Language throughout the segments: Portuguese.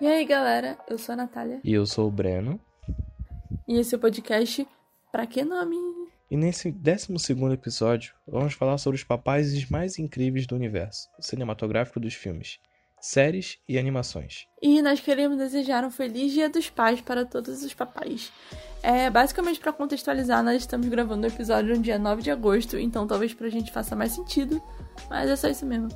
E aí, galera, eu sou a Natália. E eu sou o Breno. E esse é o podcast Pra Que Nome? E nesse 12 episódio, vamos falar sobre os papais mais incríveis do universo cinematográfico dos filmes, séries e animações. E nós queremos desejar um feliz Dia dos Pais para todos os papais. É, basicamente, para contextualizar, nós estamos gravando o episódio no dia 9 de agosto, então talvez pra gente faça mais sentido, mas é só isso mesmo.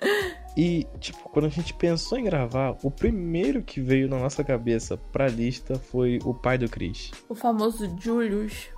E, tipo, quando a gente pensou em gravar, o primeiro que veio na nossa cabeça pra lista foi o pai do Chris. O famoso Julius.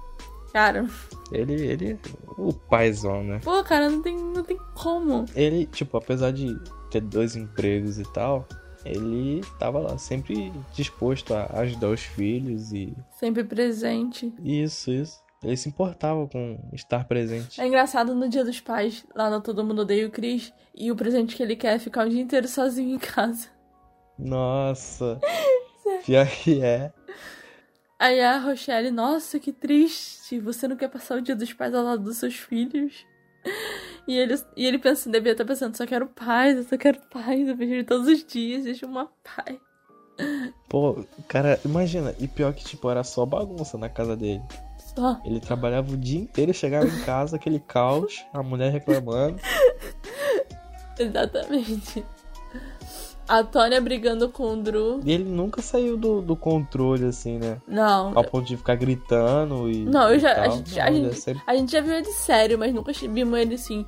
Cara. Ele, ele, o paizão, né? Pô, cara, não tem, não tem como. Ele, tipo, apesar de ter dois empregos e tal, ele tava lá sempre disposto a ajudar os filhos e. Sempre presente. Isso, isso. Ele se importava com estar presente. É engraçado no dia dos pais, lá no Todo Mundo Odeia o Chris, e o presente que ele quer é ficar o dia inteiro sozinho em casa. Nossa. Pior que é. Aí a Rochelle, nossa, que triste. Você não quer passar o dia dos pais ao lado dos seus filhos? E ele, e ele pensa, devia estar pensando, só quero paz, eu só quero paz, eu vejo ele todos os dias, deixa uma paz. Pô, cara, imagina, e pior que, tipo, era só bagunça na casa dele. Só. Ele trabalhava o dia inteiro, chegava em casa, aquele caos, a mulher reclamando. Exatamente. A Tônia brigando com o Drew. E ele nunca saiu do, do controle, assim, né? Não. Ao ponto de ficar gritando e. Não, eu já. A gente, Não, a, ele é gente, sempre- a gente já viu ele sério, mas nunca vimos ele assim,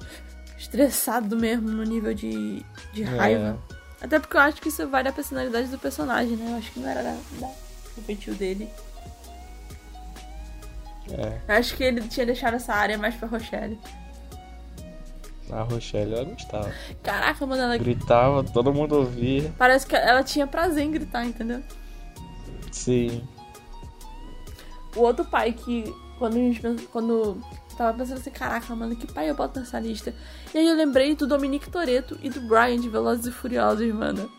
estressado mesmo, no nível de, de É. raiva. Até porque eu acho que isso vai da personalidade do personagem, né? Eu acho que não era da, da, do dele. É, acho que ele tinha deixado essa área mais pra Rochelle. a Rochelle ela gostava. Caraca, mano, ela. Gritava, todo mundo ouvia. Parece que ela tinha prazer em gritar, entendeu? Sim. O outro pai que, quando a gente pensa- quando tava pensando assim, caraca, mano, que pai eu boto nessa lista? E aí eu lembrei do Dominique Toretto e do Brian de Velozes e Furiosos, mano.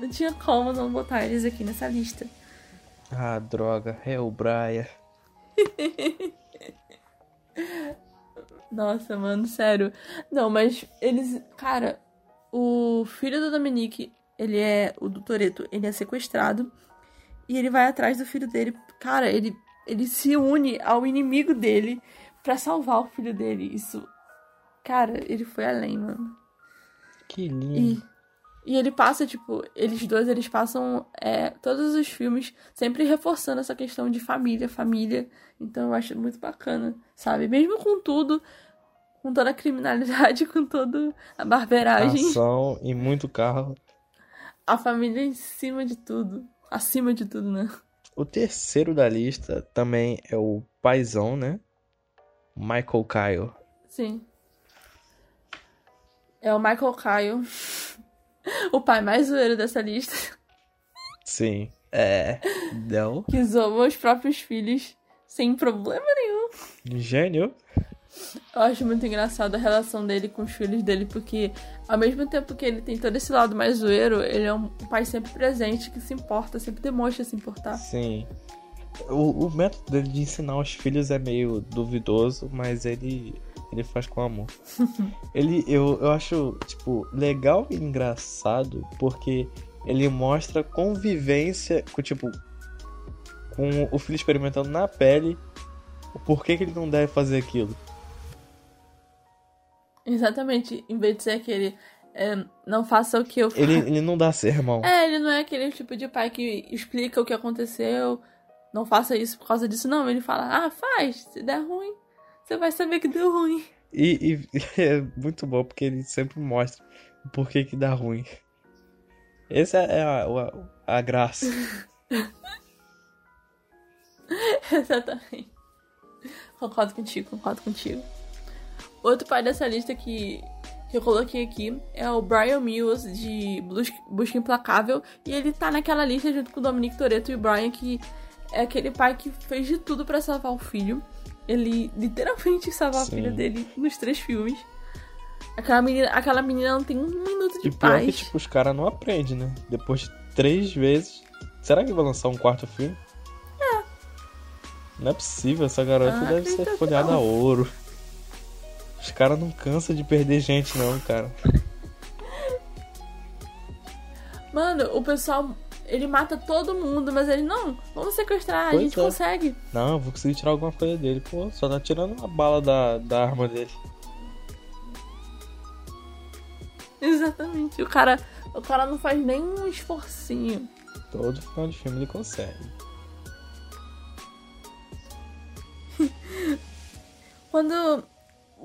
Não tinha como não botar eles aqui nessa lista. Ah, droga, é o Brian. Nossa, mano, sério. Não, mas eles. Cara, o filho do Dominique, ele é. O do Toreto, ele é sequestrado. E ele vai atrás do filho dele. Cara, ele, ele se une ao inimigo dele pra salvar o filho dele. Isso. Cara, ele foi além, mano. Que lindo. E, e ele passa, tipo, eles dois, eles passam é, todos os filmes sempre reforçando essa questão de família, família. Então eu acho muito bacana, sabe? Mesmo com tudo, com toda a criminalidade, com toda a barbeiragem, Ação e muito carro. a família em cima de tudo. Acima de tudo, né? O terceiro da lista também é o paizão, né? Michael Kyle. Sim. É o Michael Kyle, o pai mais zoeiro dessa lista, Sim. É. Não. que zoa os próprios filhos sem problema nenhum. Gênio. Eu acho muito engraçado a relação dele com os filhos dele, porque ao mesmo tempo que ele tem todo esse lado mais zoeiro, ele é um pai sempre presente, que se importa, sempre demonstra se importar. Sim. O, o método dele de ensinar os filhos é meio duvidoso, mas ele ele faz com amor. ele eu, eu acho tipo legal e engraçado porque ele mostra convivência com tipo com o filho experimentando na pele o porquê que ele não deve fazer aquilo. Exatamente, em vez de ser aquele é, não faça o que eu faço. Ele, ele não dá sermão. É, ele não é aquele tipo de pai que explica o que aconteceu, não faça isso por causa disso, não. Ele fala, ah, faz, se der ruim, você vai saber que deu ruim. E, e é muito bom porque ele sempre mostra o porquê que dá ruim. Essa é a, a, a graça. Exatamente. Concordo contigo, concordo contigo. Outro pai dessa lista que, que eu coloquei aqui é o Brian Mills de Bus- Busca Implacável. E ele tá naquela lista junto com o Dominique Toretto e o Brian, que é aquele pai que fez de tudo pra salvar o filho. Ele literalmente salva Sim. filho dele nos três filmes. Aquela menina, aquela menina não tem um minuto de E pior que, paz. tipo, os caras não aprendem, né? Depois de três vezes. Será que vai lançar um quarto filme? É. Não é possível, essa garota Ah, deve ser que folhada a ouro. Os caras não cansam de perder gente, não, cara. Mano, o pessoal. Ele mata todo mundo, mas ele não. Vamos sequestrar, Pois a gente é. consegue. Não, eu vou conseguir tirar alguma coisa dele. Pô, só tá tirando uma bala da, da arma dele. Exatamente. O cara, o cara não faz nenhum esforcinho. Todo final de filme ele consegue. Quando,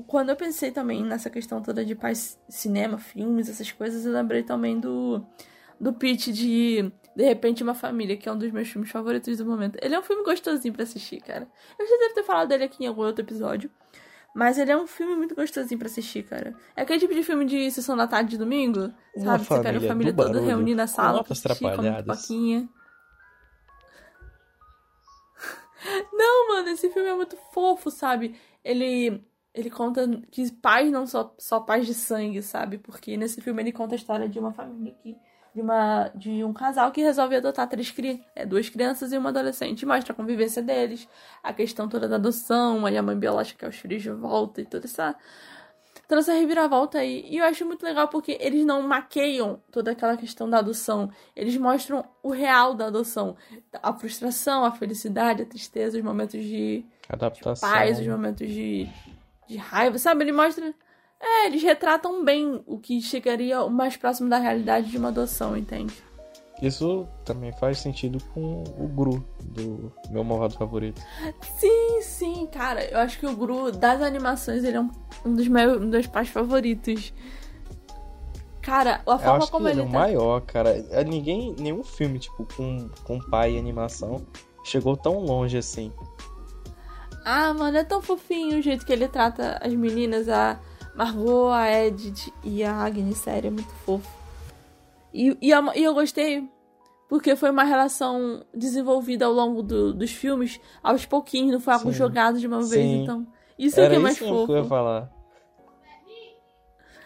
quando eu pensei também nessa questão toda de paz, cinema, filmes, essas coisas, eu lembrei também do, do pitch de De repente uma Família, que é um dos meus filmes favoritos do momento. Ele é um filme gostosinho pra assistir, cara. Eu já devo ter falado dele aqui em algum outro episódio. Mas ele é um filme muito gostosinho pra assistir, cara. É aquele tipo de filme de sessão da tarde de domingo, Uma sabe? Você pega a família toda barulho, reunir na sala, pra assistir, come atrapalhadas. pipoquinha. Não, mano, esse filme é muito fofo, sabe? Ele ele conta que pais não são só pais de sangue, sabe? Porque nesse filme ele conta a história de uma família que de uma de um casal que resolve adotar três é, duas crianças e uma adolescente, mostra a convivência deles, a questão toda da adoção, aí a mãe biológica quer os filhos de volta e toda essa toda essa reviravolta aí. E eu acho muito legal porque eles não maqueiam toda aquela questão da adoção. Eles mostram o real da adoção. A frustração, a felicidade, a tristeza, os momentos de Adaptação. paz, os momentos de, de raiva, sabe? Ele mostra. É, eles retratam bem o que chegaria mais próximo da realidade de uma adoção, entende? Isso também faz sentido com o Gru, do meu malvado favorito. Sim, sim, cara. Eu acho que o Gru, das animações, ele é um, um dos meus um dos pais favoritos. Cara, a forma como ele é ele o tá... maior, cara. É, Ninguém, nenhum filme, tipo, com, com pai e animação chegou tão longe assim. Ah, mano, é tão fofinho o jeito que ele trata as meninas, a Margot, a Edith e a Agnes, sério, é muito fofo. E, e, a- e eu gostei porque foi uma relação desenvolvida ao longo do- dos filmes, aos pouquinhos, não foi algo Sim. jogado de uma vez, Sim. então. Isso é o Era que é mais isso mesmo que eu ia fofo. falar.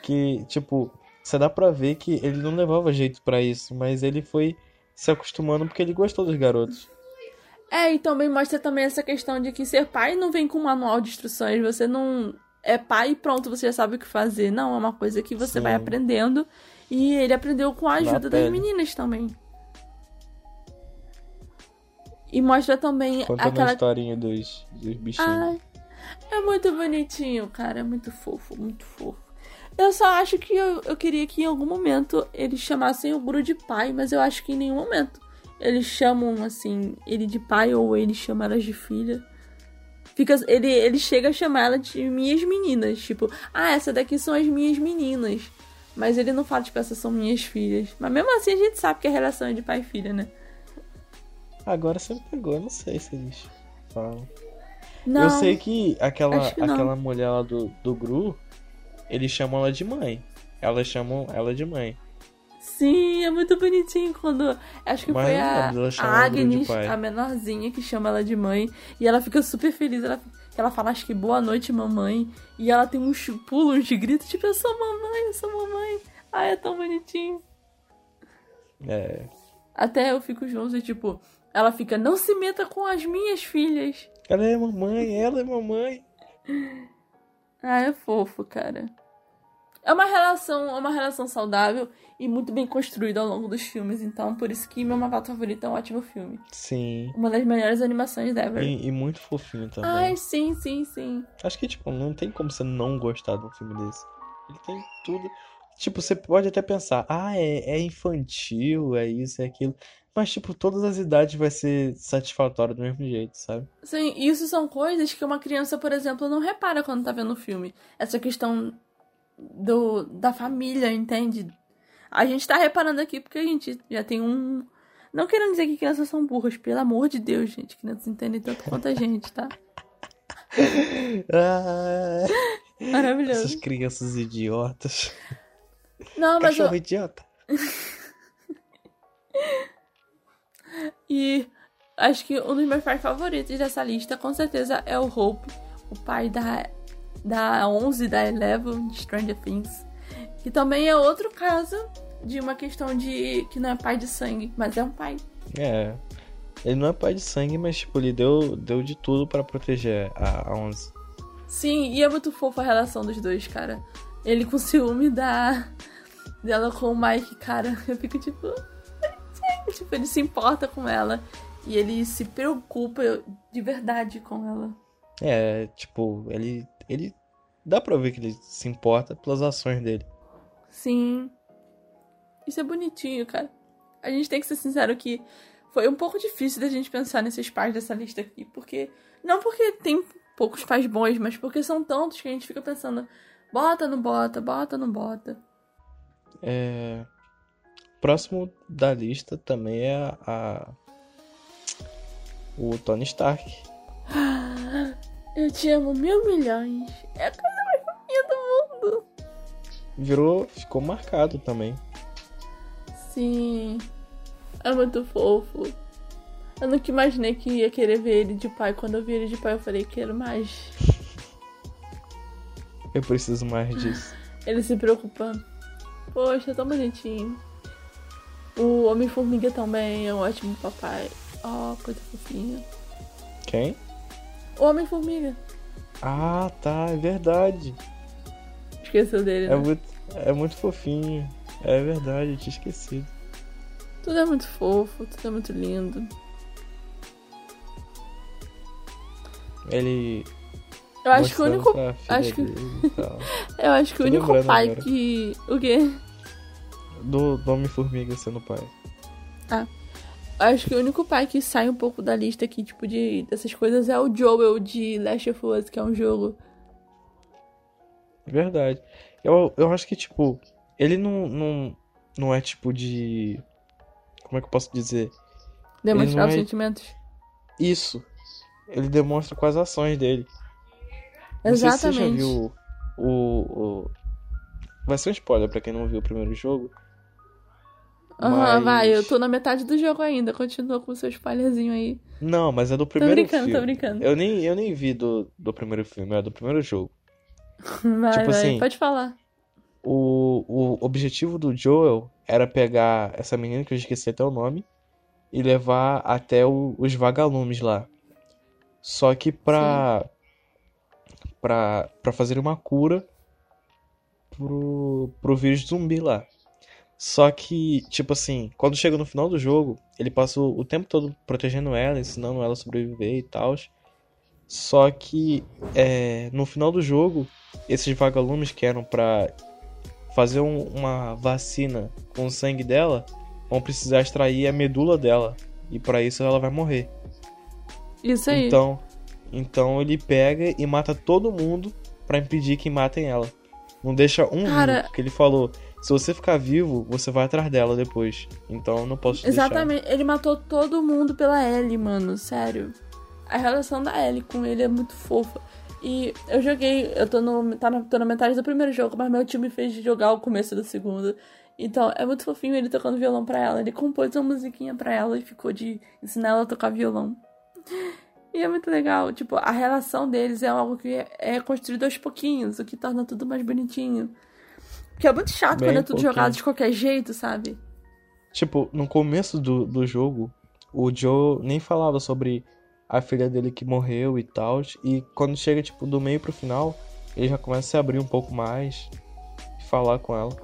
Que, tipo, você dá pra ver que ele não levava jeito pra isso, mas ele foi se acostumando porque ele gostou dos garotos. É, e também mostra também essa questão de que ser pai não vem com um manual de instruções, você não é pai e pronto, você já sabe o que fazer. Não, é uma coisa que você Sim. vai aprendendo. E ele aprendeu com a ajuda das meninas também. E mostra também Contando a aquela. historinha dos, dos bichinhos. Ai, é muito bonitinho, cara. É muito fofo, muito fofo. Eu só acho que eu, eu queria que em algum momento eles chamassem o Guru de pai, mas eu acho que em nenhum momento eles chamam assim ele de pai ou ele chama elas de filha. Fica, ele, ele chega a chamar ela de minhas meninas, tipo, ah, essa daqui são as minhas meninas. Mas ele não fala, tipo, essas são minhas filhas. Mas mesmo assim a gente sabe que a relação é de pai e filha, né? Agora você me pegou, eu não sei se eles falam. Não. Eu sei que aquela, que aquela mulher lá do, do Gru, eles chamam ela de mãe. Elas chamam ela de mãe. Sim, é muito bonitinho quando. Acho que Mas foi a, a de Agnes, a menorzinha, que chama ela de mãe. E ela fica super feliz. Ela, ela fala, acho que boa noite, mamãe. E ela tem uns pulos, uns gritos, tipo, eu sou mamãe, eu sou mamãe. Ai, é tão bonitinho. É. Até eu fico junto e, tipo, ela fica, não se meta com as minhas filhas. Ela é mamãe, ela é mamãe. Ah, é fofo, cara. É uma relação, é uma relação saudável e muito bem construída ao longo dos filmes. Então, por isso que meu Mavato favorito é um ótimo filme. Sim. Uma das melhores animações ever. E, e muito fofinho também. Ai, sim, sim, sim. Acho que, tipo, não tem como você não gostar de um filme desse. Ele tem tudo. Tipo, você pode até pensar, ah, é, é infantil, é isso, é aquilo. Mas, tipo, todas as idades vai ser satisfatório do mesmo jeito, sabe? Sim, isso são coisas que uma criança, por exemplo, não repara quando tá vendo o filme. Essa questão do, da família, entende? A gente tá reparando aqui porque a gente já tem um. Não querendo dizer que crianças são burras, pelo amor de Deus, gente. Crianças entendem tanto quanto a gente, tá? Ah, essas Maravilhoso. crianças idiotas. Não, mas eu, Cachorro idiota. E acho que um dos meus pais favoritos dessa lista, com certeza, é o Hope, o pai da, da 11 da Eleven de Stranger Things. Que também é outro caso de uma questão de que não é pai de sangue, mas é um pai. É. Ele não é pai de sangue, mas, tipo, ele deu, deu de tudo pra proteger a, a Onze. Sim, e é muito fofa a relação dos dois, cara. Ele com ciúme da dela com o Mike, cara. Eu fico tipo, tipo, ele se importa com ela. E ele se preocupa de verdade com ela. É, tipo, ele. Ele. Dá pra ver que ele se importa pelas ações dele. Sim. Isso é bonitinho, cara. A gente tem que ser sincero que foi um pouco difícil da gente pensar nesses pais dessa lista aqui. Porque. Não porque tem poucos pais bons, mas porque são tantos que a gente fica pensando. Bota, não bota, bota, não bota. É. Próximo da lista também é a. O Tony Stark. Eu te amo mil milhões. É a coisa mais fofinha do mundo. Virou. Ficou marcado também. Sim. É muito fofo. Eu nunca imaginei que ia querer ver ele de pai. Quando eu vi ele de pai, eu falei, quero mais. Eu preciso mais disso. Ele se preocupando. Poxa, tão bonitinho. O Homem-Formiga também é um ótimo papai. Oh, coisa fofinha. Quem? Homem-Formiga. Ah, tá, é verdade. Esqueceu dele, É né? muito, é muito fofinho. É verdade, eu tinha esquecido. Tudo é muito fofo, tudo é muito lindo. Ele. Eu acho que o único. acho que-. Eu acho que o único pai agora. que. O quê? Do, do Homem-Formiga sendo pai. Eu acho que o único pai que sai um pouco da lista aqui, tipo, de, dessas coisas é o Joel de Last of Us, que é um jogo. Verdade. Eu, eu acho que, tipo, ele não, não, não é tipo de. Como é que eu posso dizer? Demonstrar os é- sentimentos. Isso. Ele demonstra com as ações dele. Não sei se você já Exatamente. viu o, o. Vai ser um spoiler pra quem não viu o primeiro jogo. Aham, mas- vai, eu tô na metade do jogo ainda. Continua com o seu spoilerzinho aí. Não, mas é do Tô primeiro brincando, filme. tô brincando. Eu nem, eu nem vi do, do primeiro filme, é do primeiro jogo. Vai, Tipo vai, assim, pode falar. O, o objetivo do Joel era pegar essa menina, que eu esqueci até o nome, e levar até o- os vagalumes lá. Só que pra, pra, pra fazer uma cura pro, pro vírus zumbi lá. Só que, tipo assim, quando chega no final do jogo, ele passa o, tempo todo protegendo ela, ensinando ela a sobreviver e tal. Só que é, no final do jogo, esses vagalumes que eram pra fazer um- uma vacina com o sangue dela, vão precisar extrair a medula dela. E pra isso ela vai morrer. Isso aí. Então, então ele pega e mata todo mundo pra impedir que matem ela. Não deixa um Cara- vivo, porque ele falou, se você ficar vivo, você vai atrás dela depois. Então não posso te deixar. Exatamente. Ele matou todo mundo pela Ellie, mano. Sério. A relação da Ellie com ele é muito fofa. E eu joguei, eu tô, no, tá na, tô na metade do primeiro jogo, mas meu tio me fez jogar o começo do segundo. Então, é muito fofinho ele tocando violão pra ela. Ele compôs uma musiquinha pra ela e ficou de ensinar ela a tocar violão. E é muito legal. Tipo, a relação deles é algo que é, é construído aos pouquinhos, o que torna tudo mais bonitinho. Porque é muito chato Bem quando é tudo pouquinho. jogado de qualquer jeito, sabe? Tipo, no começo do, do jogo, o Joe nem falava sobre a filha dele que morreu e tal. E quando chega, tipo, do meio pro final, ele já começa a se abrir um pouco mais e falar com ela.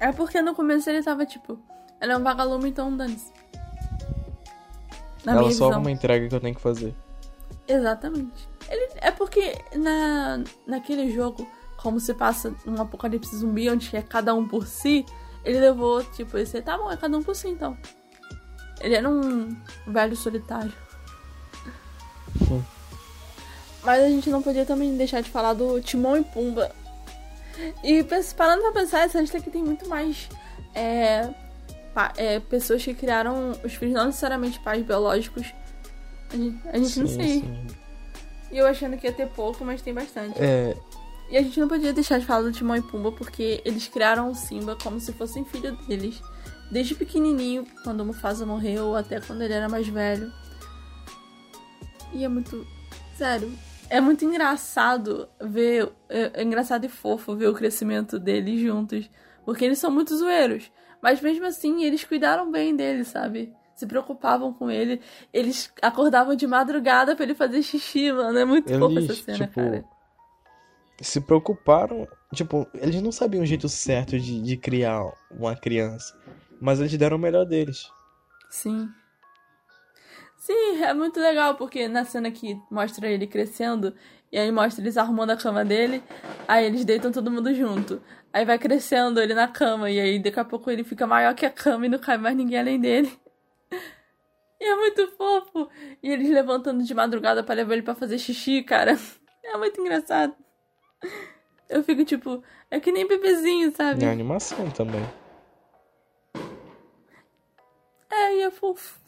É porque no começo ele tava tipo, ela é um vagalume, então dane-se. Ela só visão. uma entrega que eu tenho que fazer. Exatamente. Ele, é porque na, naquele jogo, como se passa um apocalipse zumbi onde é cada um por si, ele levou, tipo, esse, tá bom, é cada um por si então. Ele era um velho solitário. Sim. Mas a gente não podia também deixar de falar do Timão e Pumba. E parando pra pensar, essa lista aqui tem muito mais é, é, pessoas que criaram os filhos, não necessariamente pais biológicos. A gente, a gente não Sim, sei. sim. E eu achando que ia ter pouco, mas tem bastante. É, E a gente não podia deixar de falar do Timão e Pumba porque eles criaram o Simba como se fossem filho deles. Desde pequenininho, quando o Mufasa morreu, até quando ele era mais velho. E é muito. Sério. É muito engraçado ver. É, é engraçado e fofo ver o crescimento deles juntos. Porque eles são muito zoeiros. Mas mesmo assim, eles cuidaram bem dele, sabe? Se preocupavam com ele. Eles acordavam de madrugada pra ele fazer xixi, mano. É muito fofo essa cena, tipo, cara. Se preocuparam. Tipo, eles não sabiam o jeito certo de, de criar uma criança. Mas eles deram o melhor deles. Sim. Sim, é muito legal, porque na cena que mostra ele crescendo, e aí mostra eles arrumando a cama dele, aí eles deitam todo mundo junto. Aí vai crescendo ele na cama, e aí daqui a pouco ele fica maior que a cama e não cai mais ninguém além dele. E é muito fofo. E eles levantando de madrugada para levar ele para fazer xixi, cara. É muito engraçado. Eu fico tipo, é que nem bebezinho, sabe? É animação também. É, e é fofo.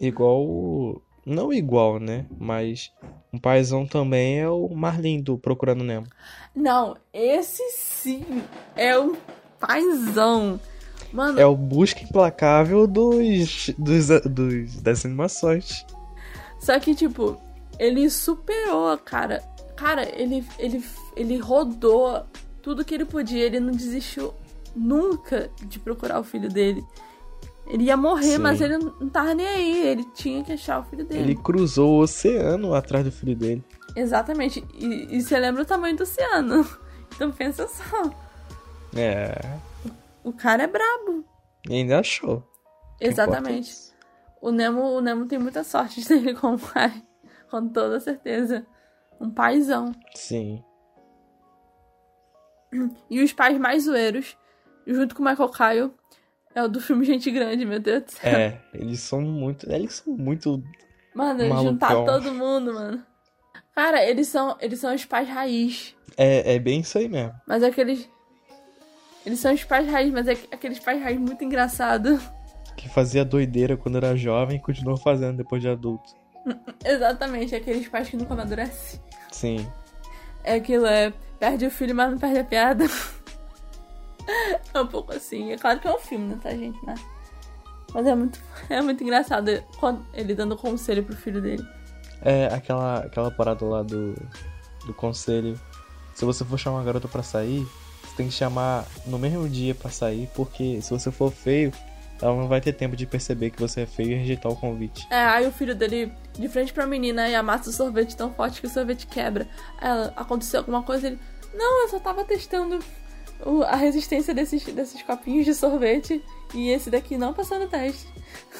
Igual. Não igual, né? Mas um paizão também é o Marlin do Procurando Nemo. Não, esse sim é um paizão. Mano, É o busca implacável dos, dos, dos das animações. Só que, tipo, ele superou, cara. Cara, ele, ele, ele rodou tudo que ele podia. Ele não desistiu nunca de procurar o filho dele. Ele ia morrer, Sim. mas ele não tava nem aí. Ele tinha que achar o filho dele. Ele cruzou o oceano atrás do filho dele. Exatamente. E, e você lembra o tamanho do oceano. Então pensa só. É. O cara é brabo. E ainda achou. Exatamente. O Nemo, o Nemo tem muita sorte de ter ele como pai. Com toda certeza. Um paizão. Sim. E os pais mais zoeiros, junto com o Michael Kyle, é o do filme Gente Grande, meu Deus do céu. É, eles são muito. Eles são muito. Mano, juntar todo mundo, mano. Cara, eles são, eles são os pais raiz. É, é bem isso aí mesmo. Mas aqueles. Eles são os pais raiz, mas é aqueles pais raiz muito engraçado. Que fazia doideira quando era jovem e continuou fazendo depois de adulto. Exatamente, aqueles pais que nunca amadurecem. Sim. É aquilo, é. Perde o filho, mas não perde a piada. É um pouco assim. É claro que é um filme, né, tá, gente? Mas, mas é muito, é muito engraçado ele dando conselho pro filho dele. É aquela, aquela parada lá do, do conselho. Se você for chamar uma garota pra sair, você tem que chamar no mesmo dia pra sair, porque se você for feio, ela não vai ter tempo de perceber que você é feio e rejeitar o convite. É, aí o filho dele, de frente pra menina, e amassa o sorvete tão forte que o sorvete quebra. Ela, aconteceu alguma coisa, ele. Não, eu só tava testando o- a resistência desses, desses copinhos de sorvete. E esse daqui não passou no teste.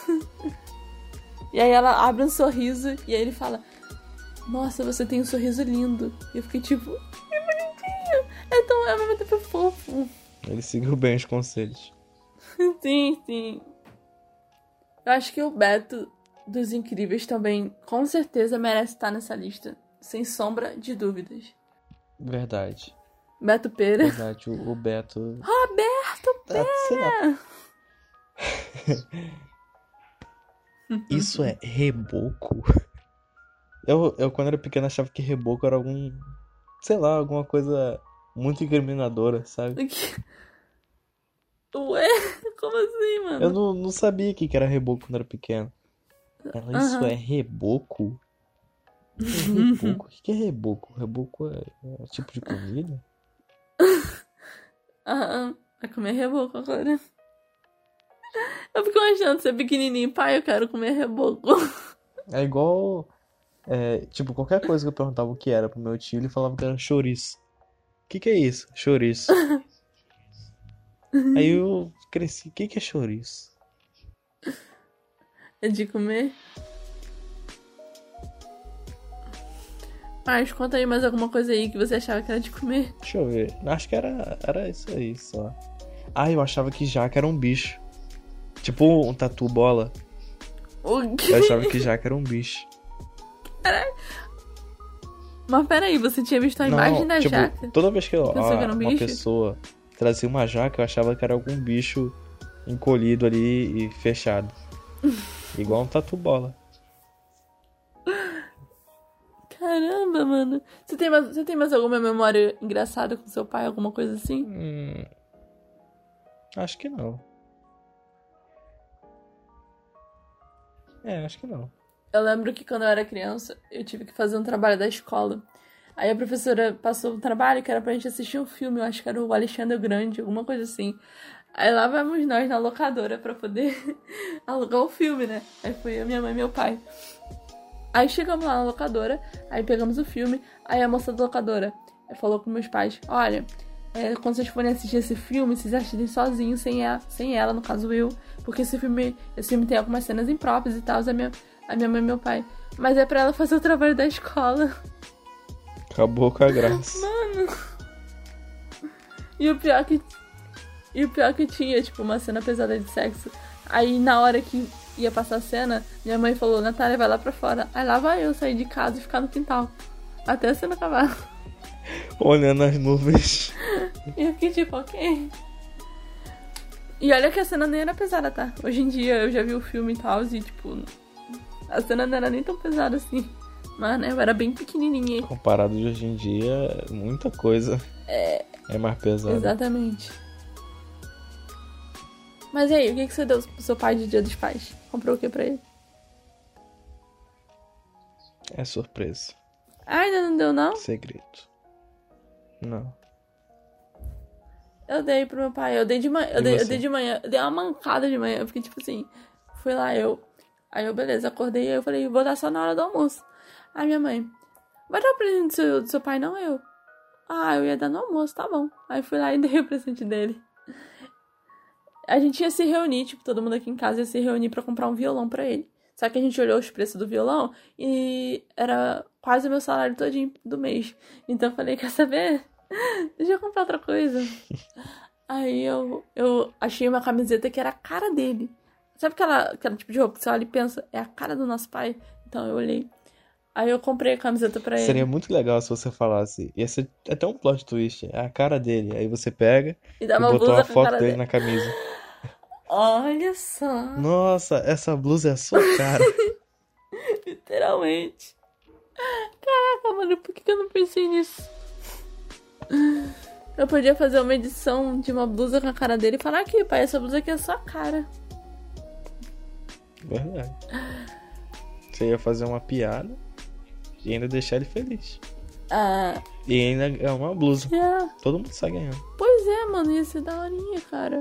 e aí ela abre um sorriso e aí ele fala: Nossa, você tem um sorriso lindo. E eu fiquei tipo, que bonitinho. É tão é ao mesmo tempo fofo. Ele seguiu bem os conselhos. Sim, sim. Eu acho que o Beto dos Incríveis também, com certeza, merece estar nessa lista. Sem sombra de dúvidas. Verdade. Beto Pera. Verdade, o, o Beto. Roberto! Sei lá. Isso é reboco? Eu, eu, quando era pequeno, achava que reboco era algum. Sei lá, alguma coisa muito incriminadora, sabe? Ué? Como assim, mano? Eu não, não sabia o que que era reboco quando era pequeno. Ela, isso Aham. é reboco? Reboco? O que que é reboco? Reboco é, é tipo de comida? Aham. Vai comer reboco agora. Eu fico achando ser pequenininho. Pai, eu quero comer reboco. É igual. é, tipo, qualquer coisa que eu perguntava o que era pro meu tio, ele falava que era chouriço. O que que é isso? Chouriço. Aí eu cresci. O que que é chouriço? É de comer? Mas conta aí mais alguma coisa aí que você achava que era de comer. Deixa eu ver. Acho que era, era isso aí só. Ah, eu achava que jaca era um bicho. Tipo um tatu bola. O quê? Eu achava que jaca era um bicho. Mas peraí, você tinha visto a Não, imagem da tipo, jaca? toda vez que eu- Pensou ó, que era um uma bicho? pessoa trazia uma jaca, eu achava que era algum bicho encolhido ali e fechado. Igual um tatu bola. Caramba, mano. Você tem, mais, você tem mais alguma memória engraçada com seu pai? Alguma coisa assim? Hum, acho que não. É, acho que não. Eu lembro que quando eu era criança, eu tive que fazer um trabalho da escola. Aí a professora passou um trabalho que era pra gente assistir um filme, eu acho que era o Alexandre Grande, alguma coisa assim. Aí lá vamos nós na locadora pra poder alugar o filme, né? Aí foi eu, minha mãe e meu pai. Aí chegamos lá na locadora, aí pegamos o filme, aí a moça da locadora falou com meus pais, olha, é, quando vocês forem assistir esse filme, vocês assistem sozinhos, sem sem ela, no caso eu. Porque esse filme, esse filme tem algumas cenas impróprias e tal, a minha, a minha mãe e meu pai. Mas é pra ela fazer o trabalho da escola. Acabou com a graça. Mano. E o pior que. E o pior que tinha, tipo, uma cena pesada de sexo. Aí na hora que ia passar a cena, minha mãe falou, Natália, vai lá pra fora. Aí lá vai eu sair de casa e ficar no quintal. Até a cena acabar. Olhando as nuvens. E eu fiquei tipo, ok. E olha que a cena nem era pesada, tá? Hoje em dia eu já vi o filme e tal, e tipo. A cena não era nem tão pesada assim. Mas, né, eu era bem pequenininha. Comparado de hoje em dia, muita coisa É, é mais pesada. exatamente. Mas e aí, o que, que você deu pro seu pai de dia dos pais? Comprou o que pra ele? É surpresa. Ah, ainda não deu, não? Segredo. Não. Eu dei pro meu pai. Eu dei de manhã. Eu dei, eu dei de manhã. Eu dei uma mancada de manhã. Eu fiquei tipo assim. Fui lá, eu. Aí eu, beleza, acordei. Aí eu falei, vou dar só na hora do almoço. Aí minha mãe, vai dar o presente do seu, do seu pai, não eu. Ah, eu ia dar no almoço, tá bom. Aí fui lá e dei o presente dele. A gente ia se reunir, tipo, todo mundo aqui em casa ia se reunir pra comprar um violão pra ele. Só que a gente olhou os preços do violão e era quase o meu salário todinho do mês. Então eu falei, quer saber? Deixa eu comprar outra coisa. Aí eu, eu achei uma camiseta que era a cara dele. Sabe aquela, aquela tipo de roupa que você olha e pensa, é a cara do nosso pai? Então eu olhei. Aí eu comprei a camiseta pra ele. Seria muito legal se você falasse. Ia ser até um plot twist. É a cara dele. Aí você pega e e dá uma botou blusa a foto dele dele. na camisa. Olha só. Nossa, essa blusa é a sua cara. Literalmente. Caraca, mano, por que eu não pensei nisso? Eu podia fazer uma edição de uma blusa com a cara dele e falar aqui, pai, essa blusa aqui é a sua cara. Verdade. Você ia fazer uma piada e ainda deixar ele feliz. Ah, E ainda é uma blusa. é. Todo mundo sai ganhando. Pois é, mano, ia ser daorinha, cara.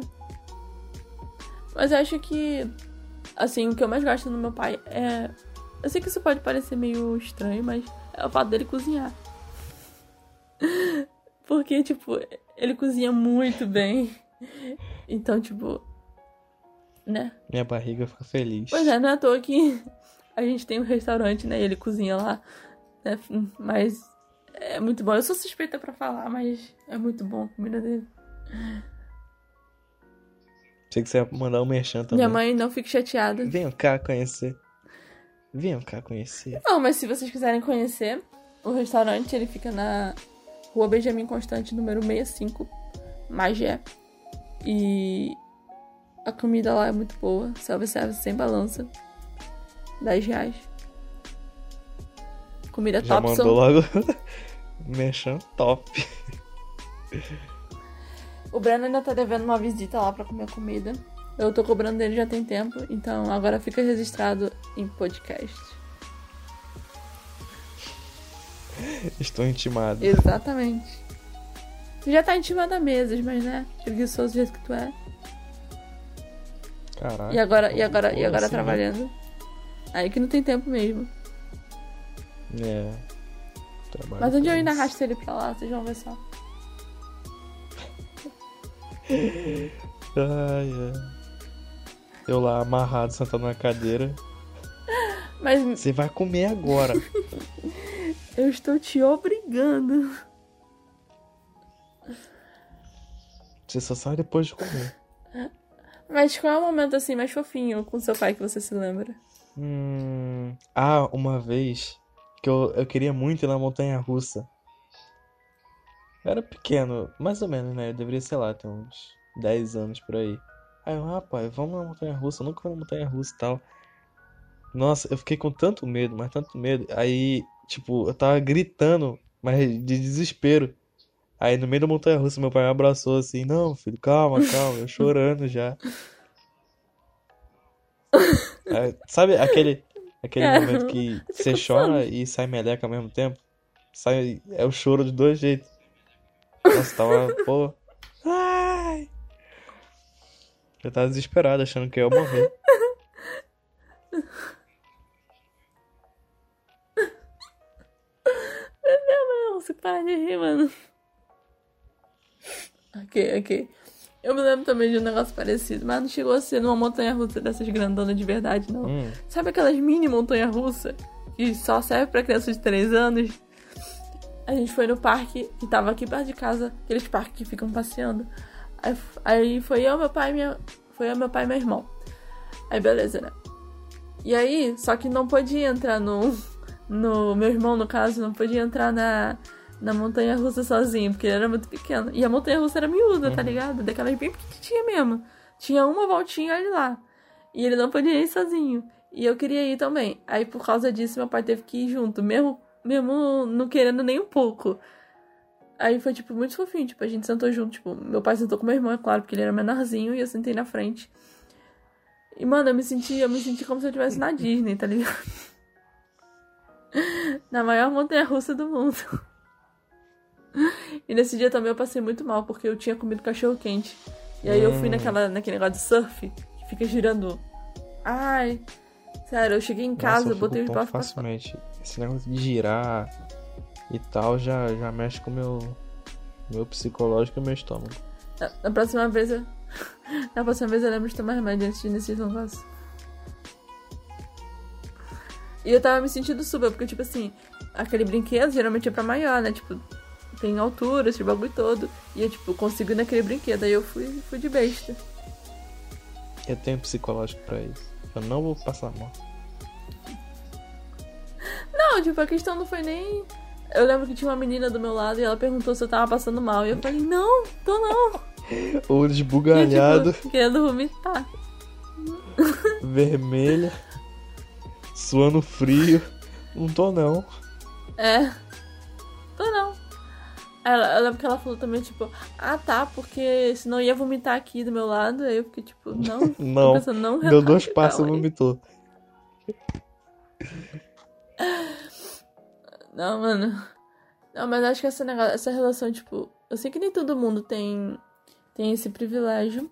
Mas eu acho que, assim, o que eu mais gosto no meu pai é. Eu sei que isso pode parecer meio estranho, mas é o fato dele cozinhar. Porque, tipo, ele cozinha muito bem. Então, tipo. Né? Minha barriga fica feliz. Pois é, não é à toa que a gente tem um restaurante, né? E ele cozinha lá. Né? Mas é muito bom. Eu sou suspeita pra falar, mas é muito bom a comida dele. Sei que você ia mandar um merchan também. Minha mãe não fique chateada. Venham cá conhecer. Venham cá conhecer. Não, mas se vocês quiserem conhecer, o restaurante ele fica na Rua Benjamin Constante, número 65, Magé. E a comida lá é muito boa. Self-service sem balança. 10 reais. Comida Já top. mandou são- logo. merchan top. O Breno ainda tá devendo uma visita lá pra comer comida. Eu tô cobrando dele já tem tempo, então agora fica registrado em podcast. Estou intimado. Exatamente. Já tá intimado há meses, mas né? Preguiçoso do jeito que tu é. Caraca. E agora, e agora, e agora assim, né? trabalhando. Aí que não tem tempo mesmo. É. Trabalho Mas dia eu ainda arrasto ele pra lá, vocês vão ver só. Ai, ai. Eu lá amarrado, sentado na cadeira. Mas Você vai comer agora. eu estou te obrigando. Você só sai depois de comer. Mas qual é o momento assim mais fofinho com seu pai que você se lembra? Hum... Ah, uma vez que eu, eu queria muito ir na montanha russa. Eu era pequeno, mais ou menos, né? Eu deveria, sei lá, ter uns 10 anos por aí. Aí eu, rapaz, vamos na montanha russa. Eu nunca fui na montanha russa e tal. Nossa, eu fiquei com tanto medo, mas tanto medo. Aí, tipo, eu tava gritando, mas de desespero. Aí no meio da montanha russa, meu pai me abraçou assim: Não, filho, calma, calma. Eu chorando já. Aí, sabe aquele, aquele É, momento que você chora e sai meleca ao mesmo tempo? Sai, é o choro de dois jeitos. Nossa, tava, pô. Ai! Eu tava desesperado, achando que eu ia morrer. Não, você para de rir, mano. Ok, ok. Eu me lembro também de um negócio parecido, mas não chegou a ser numa montanha russa dessas grandonas de verdade, não. Hum. Sabe aquelas mini montanha russa que só serve pra crianças de 3 anos? A gente foi no parque que tava aqui perto de casa, aqueles parques que ficam passeando. Aí, aí foi eu, meu pai e minha. Foi eu, meu pai e meu irmão. Aí beleza, né? E aí, só que não podia entrar no. No. Meu irmão, no caso, não podia entrar na. Na montanha russa sozinho, porque ele era muito pequeno. E a montanha russa era miúda, tá ligado? Daquelas bem pequenininha mesmo. Tinha uma voltinha ali lá. E ele não podia ir sozinho. E eu queria ir também. Aí por causa disso, meu pai teve que ir junto, mesmo, mesmo não querendo nem um pouco. Aí foi, tipo, muito fofinho. Tipo, a gente sentou junto. Tipo, meu pai sentou com meu irmão, é claro, porque ele era menorzinho, e eu sentei na frente. E, mano, eu me senti, eu me senti como se eu estivesse na Disney, tá ligado? na maior montanha russa do mundo. E nesse dia também eu passei muito mal, porque eu tinha comido cachorro quente. E aí eu fui Hum. naquela, naquele negócio de surf, que fica girando. Ai. Sério, eu cheguei em casa, Nossa, eu botei os tão braços pra facilmente. Esse negócio de girar e tal já, já mexe com o meu, meu psicológico e meu estômago. Na, na próxima vez eu. Na próxima vez eu lembro de tomar remédio antes de ir nesses negócios. E eu tava me sentindo super, porque, tipo assim, aquele brinquedo geralmente é pra maior, né? Tipo, tem altura, esse bagulho todo. E eu, tipo, consigo ir naquele brinquedo. Aí eu fui, fui de besta. Eu tenho psicológico pra isso. Eu não vou passar mal. Não, tipo, a questão não foi nem. Eu lembro que tinha uma menina do meu lado e ela perguntou se eu tava passando mal. E eu falei, não, tô não. Olho esbugalhado, tipo, querendo vomitar. vermelha, suando frio. Não tô não. É. Tô não. Ela, eu lembro que ela falou também, tipo, ah tá, porque senão ia vomitar aqui do meu lado. Aí eu fiquei, tipo, não. Não. pensando, não Deu dois passos e vomitou. Não, mano. Não, mas acho que essa, negócio, essa relação, tipo, eu sei que nem todo mundo tem, tem esse privilégio.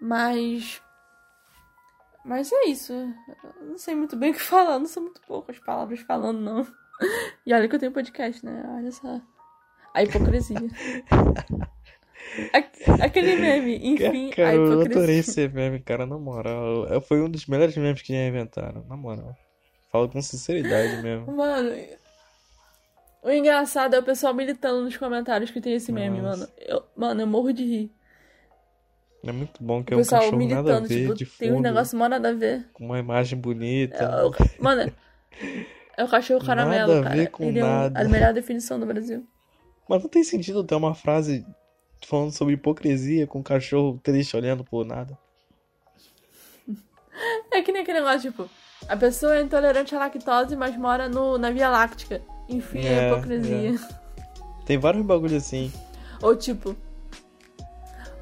Mas. Mas é isso. Eu não sei muito bem o que falar, não sou muito boa com as palavras falando, não. E olha que eu tenho podcast, né? Olha só. A hipocrisia. Aquele meme, enfim, cara, a eu adorei hipocrisia. esse meme, cara, na moral. É- Foi um dos melhores memes que já inventaram, na moral. Falo com sinceridade mesmo. Mano, o engraçado é o pessoal militando nos comentários que tem esse meme, Nossa. mano. Eu, mano, eu morro de rir. É muito bom que O é um cachorro nada a militando, ver, tipo, de tem um fundo, negócio mó nada a ver. com uma imagem bonita. É, o- mano, é o cachorro caramelo, Nada a ver cara. com Ele é um- nada. a melhor definição do Brasil. Mas não tem sentido ter uma frase falando sobre hipocrisia com um cachorro triste olhando por nada. É que nem aquele negócio, tipo, a pessoa é intolerante à lactose, mas mora no, na Via Láctea. Enfim, é, É, hipocrisia. Tem vários bagulho assim. Ou tipo.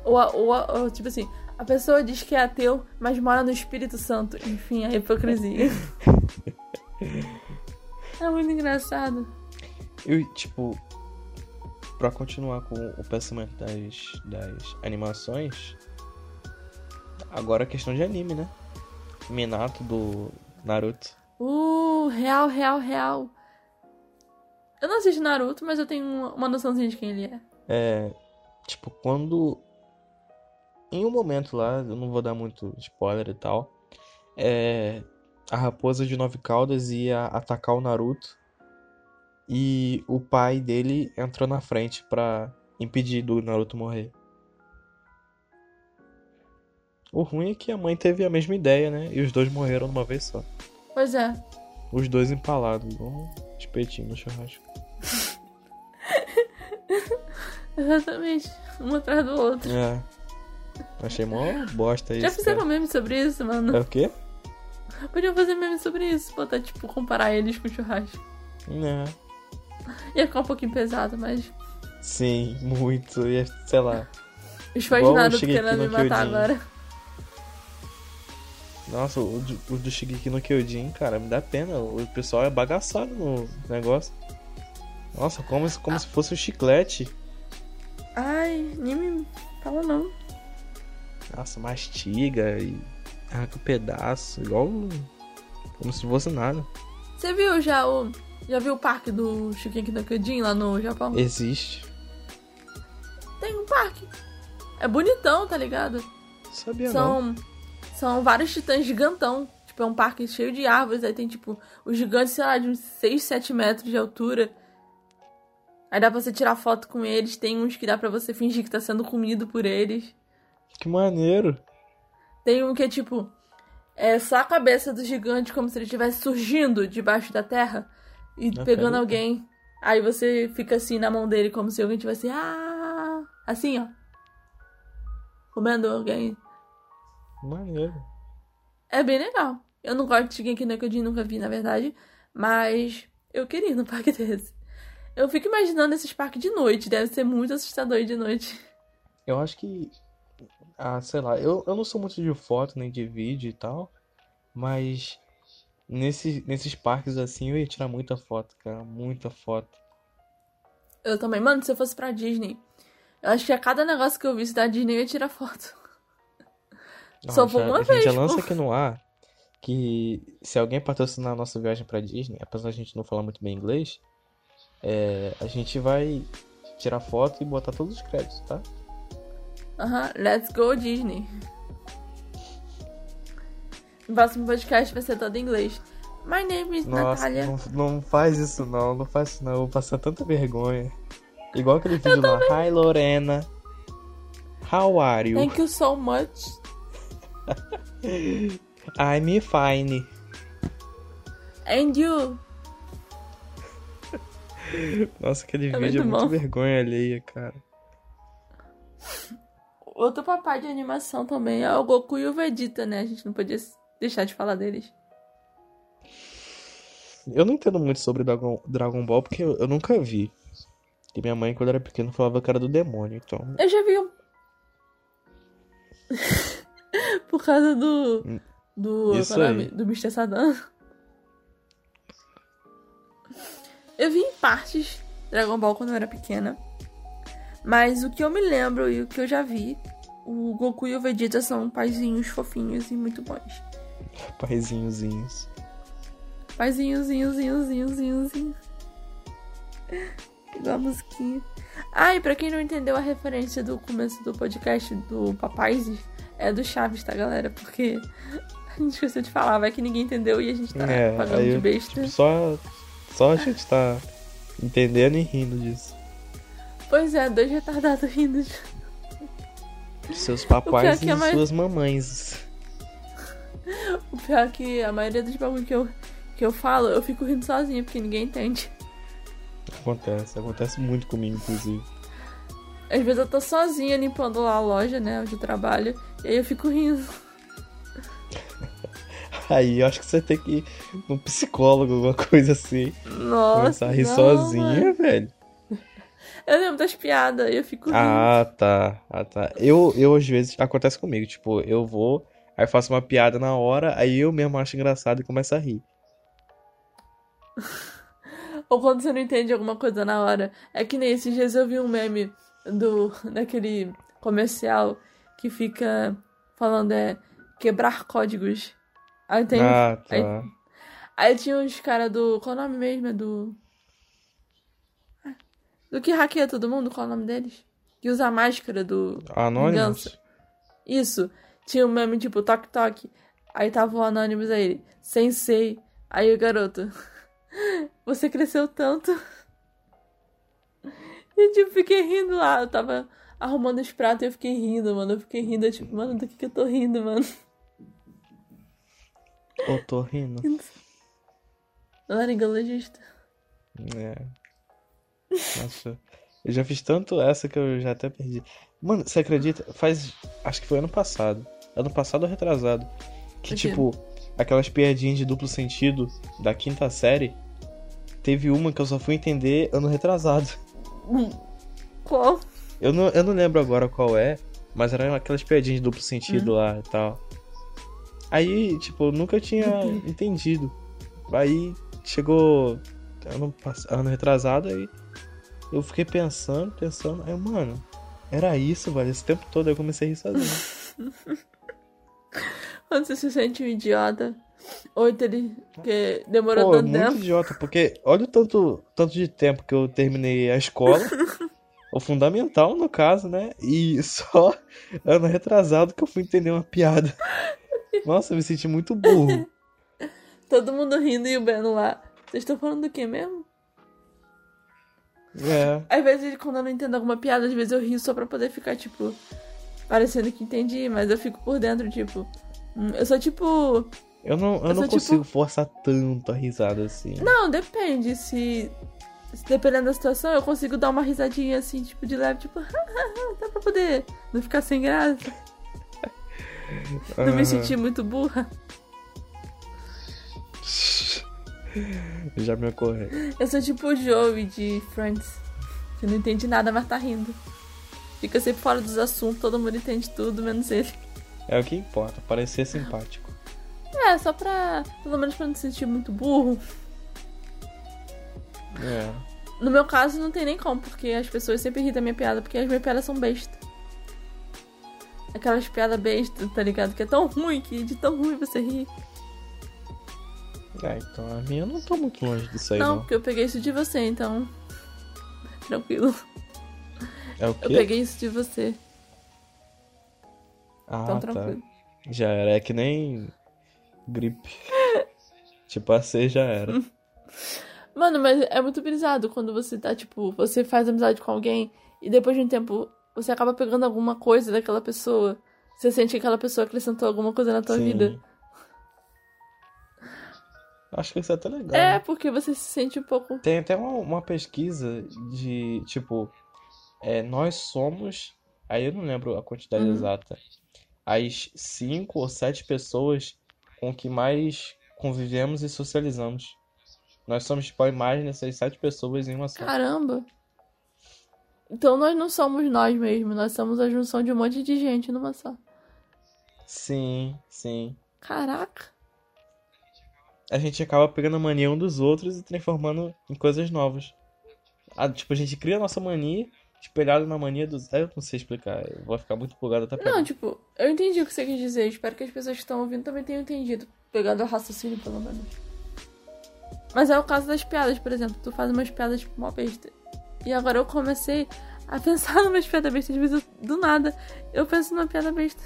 Ou, ou, ou, tipo assim, a pessoa diz que é ateu, mas mora no Espírito Santo. Enfim, é hipocrisia. é muito engraçado. Eu, tipo, pra continuar com o pensamento das, das animações, agora a questão de anime, né? Minato do Naruto. Uh, real, real, real. Eu não assisto Naruto, mas eu tenho uma, uma noçãozinha de quem ele é. É, tipo, quando. Em um momento lá, eu não vou dar muito spoiler e tal, é, a raposa de nove caudas ia atacar o Naruto e o pai dele entrou na frente pra impedir do Naruto morrer. O ruim é que a mãe teve a mesma ideia, né? E os dois morreram de uma vez só. Pois é. Os dois empalados, igual um espetinho no churrasco. Exatamente. Um atrás do outro. É. Achei mó bosta isso. Já fizeram cara. meme sobre isso, mano? É o quê? Podiam fazer meme sobre isso. Botar, tipo, comparar eles com churrasco. É. Ia ficar um pouquinho pesado, mas. Sim, muito. E, sei lá. Os fãs de Naruto querendo me matar Kyojin. agora. Nossa, o, do- o do Shigeki no Kyojin, cara, me dá pena. O pessoal é bagaçado no negócio. Nossa, como, se- como se fosse um chiclete. Ai, nem me fala não. Nossa, mastiga e arranca um pedaço. Igual. Como se fosse nada. Você viu já o. Já viu o parque do Shingeki no Kyojin lá no Japão? Existe. Tem um parque. É bonitão, tá ligado? Sabia não. São, são vários titãs gigantão. Tipo, é um parque cheio de árvores. Aí tem, tipo, os gigantes, sei lá, de uns 6, 7 metros de altura. Aí dá pra você tirar foto com eles. Tem uns que dá pra você fingir que tá sendo comido por eles. Que maneiro. Tem um que é tipo. É só a cabeça do gigante, como se ele estivesse surgindo debaixo da terra e pegando alguém. Aí você fica assim na mão dele, como se alguém tivesse. Ah! Assim, ó. Comendo alguém. Maneiro. É bem legal. Eu não gosto de Shingeki no Kyojin, nunca vi, na verdade. Mas eu queria ir no parque desse. Eu fico imaginando esses parques de noite. Deve ser muito assustador de noite. Eu acho que. Ah, sei lá. Eu, eu não sou muito de foto nem de vídeo e tal. Mas. Nesse, nesses parques assim eu ia tirar muita foto, cara. Muita foto. Eu também. Mano, se eu fosse pra Disney, eu acho que a cada negócio que eu visse da Disney eu ia tirar foto. Só Ó, vou já- uma a gente já vez, lança aqui no ar que se alguém patrocinar a nossa viagem pra Disney, apesar da gente não falar muito bem inglês, é, a gente vai tirar foto e botar todos os créditos, tá? Aham, let's go Disney. O próximo podcast vai ser todo em inglês. My name is Nossa, Natalia. não, não faz isso não, não faz isso não, eu vou passar tanta vergonha. Igual aquele vídeo lá, Hi Lorena, how are you? Thank you so much. I'm fine. And you? Nossa, aquele É vídeo é muito muito bom. vergonha alheia, cara. Outro papai de animação também é o Goku e o Vegeta, né? A gente não podia deixar de falar deles. Eu não entendo muito sobre Dragon, Dragon Ball porque eu, eu nunca vi. E minha mãe, quando era pequena, falava que era do demônio, então. Eu já vi um. Por causa do. Do. Isso é nome? Do Mr. Sadan. Eu vi em partes Dragon Ball quando eu era pequena. Mas o que eu me lembro e o que eu já vi, o Goku e o Vegeta são paizinhos fofinhos e muito bons. Paizinhozinhos. Zinhos. Igual a musiquinha. Ah, e pra quem não entendeu a referência do começo do podcast do Papais, é do Chaves, tá, galera? Porque a gente esqueceu de falar, vai que ninguém entendeu e a gente tá É, pagando de besta. tipo, só, só a gente tá entendendo e rindo disso. Pois é, dois retardados rindo. de- Seus papais é e mais- suas mamães. Pior que a maioria dos bagulho que eu, que eu falo, eu fico rindo sozinha, porque ninguém entende. Acontece, acontece muito comigo, inclusive. Às vezes eu tô sozinha limpando lá a loja, né, onde eu trabalho, e aí eu fico rindo. Aí eu acho que você tem que ir num psicólogo, alguma coisa assim. Nossa, Começar a rir não, sozinha, mano. velho. Eu lembro das piadas, eu fico rindo. Ah, tá. Ah, tá. Eu, eu, às vezes, acontece comigo. Tipo, eu vou, aí faço uma piada na hora, aí eu mesmo acho engraçado e começo a rir. Ou quando você não entende alguma coisa na hora. É que nem esses dias eu vi um meme do daquele comercial que fica falando é quebrar códigos. Aí tem. Ah, tá. aí, aí tinha uns caras do. Qual o nome mesmo? É do. Ah, Do que hackeia todo mundo? Qual é o nome deles? Que usa a máscara do. Anônimos? Vingança. Isso. Tinha um meme tipo toque toque. Aí tava o Anonymous aí, ele, sensei. Aí o garoto, você cresceu tanto. E tipo, fiquei rindo lá. Eu tava arrumando os pratos e eu fiquei rindo, mano. Eu fiquei rindo, eu, tipo, mano, do que que eu tô rindo, mano? Eu tô rindo. Laringologista. É. Nossa. Eu já fiz tanto essa que eu já até perdi. Mano, você acredita? Faz. Acho que foi ano passado. Ano passado ou retrasado. Que tipo, aquelas piadinhas de duplo sentido da quinta série. Teve uma que eu só fui entender ano retrasado. Qual? Eu não, eu não lembro agora qual é, mas eram aquelas piadinhas de duplo sentido lá e tal. Aí, tipo, eu nunca tinha entendido. Aí chegou ano, ano retrasado, aí eu fiquei pensando, pensando, aí, mano, era isso, velho, esse tempo todo eu comecei a rir sozinho. Quando você se sente um idiota. Ou então ele. Que demorou Pô, tanto muito tempo. idiota, porque olha o tanto, tanto de tempo que eu terminei a escola o fundamental no caso, né? E só ano retrasado que eu fui entender uma piada. Nossa, eu me senti muito burro. Todo mundo rindo e o Breno lá. Vocês estão falando do quê mesmo? É. Às vezes, quando eu não entendo alguma piada, às vezes eu rio só pra poder ficar, tipo, parecendo que entendi, mas eu fico por dentro, tipo. hum, Eu sou tipo. Eu não, eu Eu não sou, consigo tipo- forçar tanto a risada assim. Não, depende. Se, se dependendo da situação, eu consigo dar uma risadinha assim, tipo, de leve, tipo, dá pra poder não ficar sem graça. Não me sentir muito burra. Já me ocorreu. Eu sou tipo o Joey de Friends, que não entende nada, mas tá rindo. Fica sempre fora dos assuntos, todo mundo entende tudo, menos ele. É o que importa, parecer simpático. É, só pra. Pelo menos pra não se sentir muito burro. É. No meu caso, não tem nem como, porque as pessoas sempre ri da minha piada, porque as minhas piadas são besta. Aquelas piadas bestas, tá ligado? Que é tão ruim que de tão ruim você ri. Ah, então a minha eu não tô muito longe disso aí, não, não. porque eu peguei isso de você, então. Tranquilo. É o Eu quê? peguei isso de você, Ah, então tá. tranquilo. Já era. É que nem gripe. tipo, passei já era. Mano, mas é muito brisado quando você tá, tipo, você faz amizade com alguém e depois de um tempo você acaba pegando alguma coisa daquela pessoa. Você sente que aquela pessoa acrescentou alguma coisa na tua Sim. vida. Acho que isso é até legal. É, né? porque você se sente um pouco. Tem até uma, uma pesquisa de, tipo, é, nós somos, aí eu não lembro a quantidade Uhum. exata, as cinco ou sete pessoas com que mais convivemos e socializamos. Nós somos, tipo, a imagem dessas sete pessoas em uma só. Caramba! Então nós não somos nós mesmos, nós somos a junção de um monte de gente numa só. Sim, sim. Caraca! A gente acaba pegando a mania um dos outros e transformando em coisas novas. Ah, tipo, a gente cria a nossa mania espelhada na mania dos. Eu não sei explicar, eu vou ficar muito empolgado até Não, pegar. tipo, eu entendi o que você quis dizer. Espero que as pessoas que estão ouvindo também tenham entendido. Pegado o raciocínio, pelo menos. Mas é o caso das piadas, por exemplo. Tu faz umas piadas, tipo, mó besta. E agora eu comecei a pensar numas piadas bestas. Às vezes, eu- do nada, eu penso numa piada besta.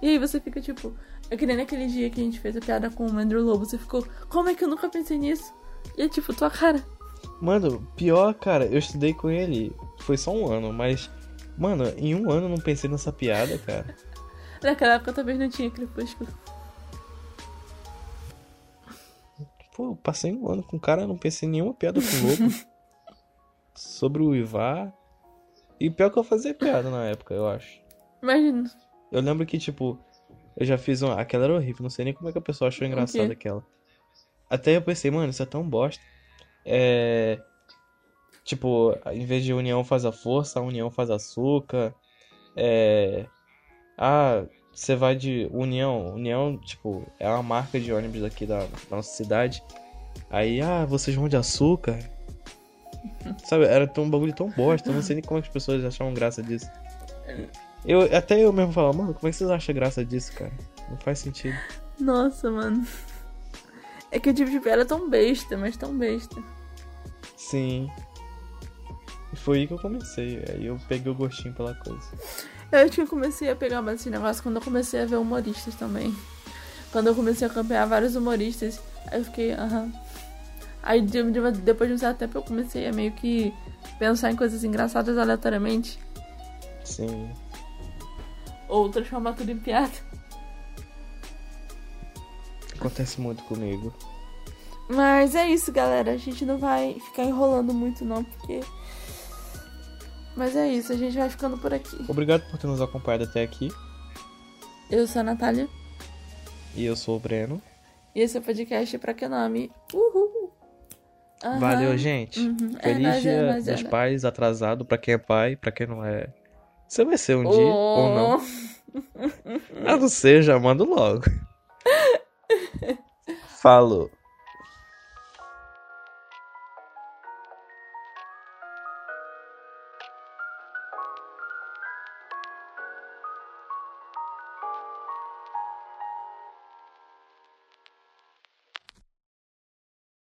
E aí você fica, tipo... É que nem naquele dia que a gente fez a piada com o Andrew Lobo. Você ficou, como é que eu nunca pensei nisso? E é tipo, tua cara. Mano, pior, cara, eu estudei com ele. Foi só um ano, mas. Mano, em um ano eu não pensei nessa piada, cara. Naquela época talvez não tinha crepúsculo. Pô, eu passei um ano com o cara, eu não pensei em nenhuma piada com o lobo. Sobre o Ivar. E pior que eu fazia piada na época, eu acho. Imagina. Eu lembro que, tipo, eu já fiz uma. Aquela era horrível, não sei nem como é que a pessoa achou engraçada aquela. Até eu pensei, mano, isso é tão bosta. É. Tipo, em vez de união faz a força, a união faz açúcar. É. Ah, você vai de União. União, tipo, é uma marca de ônibus aqui da, da nossa cidade. Aí, ah, vocês vão de açúcar. Sabe, era tão, um bagulho tão bosta. Eu não sei nem como é as pessoas achavam graça disso. Eu, até eu mesmo falava, mano, como é que vocês acham graça disso, cara? Não faz sentido. Nossa, mano. É que o tipo de piada é tão besta, mas tão besta. Sim. E foi aí que eu comecei. Aí eu peguei o gostinho pela coisa. Eu acho que eu comecei a pegar mais esse negócio quando eu comecei a ver humoristas também. Quando eu comecei a acompanhar vários humoristas, aí eu fiquei, aham. Aí de- de- depois de um certo tempo eu comecei a meio que pensar em coisas engraçadas aleatoriamente. Sim. Ou transformar tudo em piada. Acontece muito comigo. Mas é isso, galera. A gente não vai ficar enrolando muito, não, porque. Mas é isso, a gente vai ficando por aqui. Obrigado por ter nos acompanhado até aqui. Eu sou a Natália. E eu sou o Breno. E esse é o podcast Pra Que Nome? Uhul! Aham. Valeu, gente. Uhum. É Feliz nóis, é dia nóis, é dos nóis. pais, atrasado pra quem é pai, pra quem não é. Você vai ser um dia ou não? Oh. Ah, não sei, já mando logo. Falou.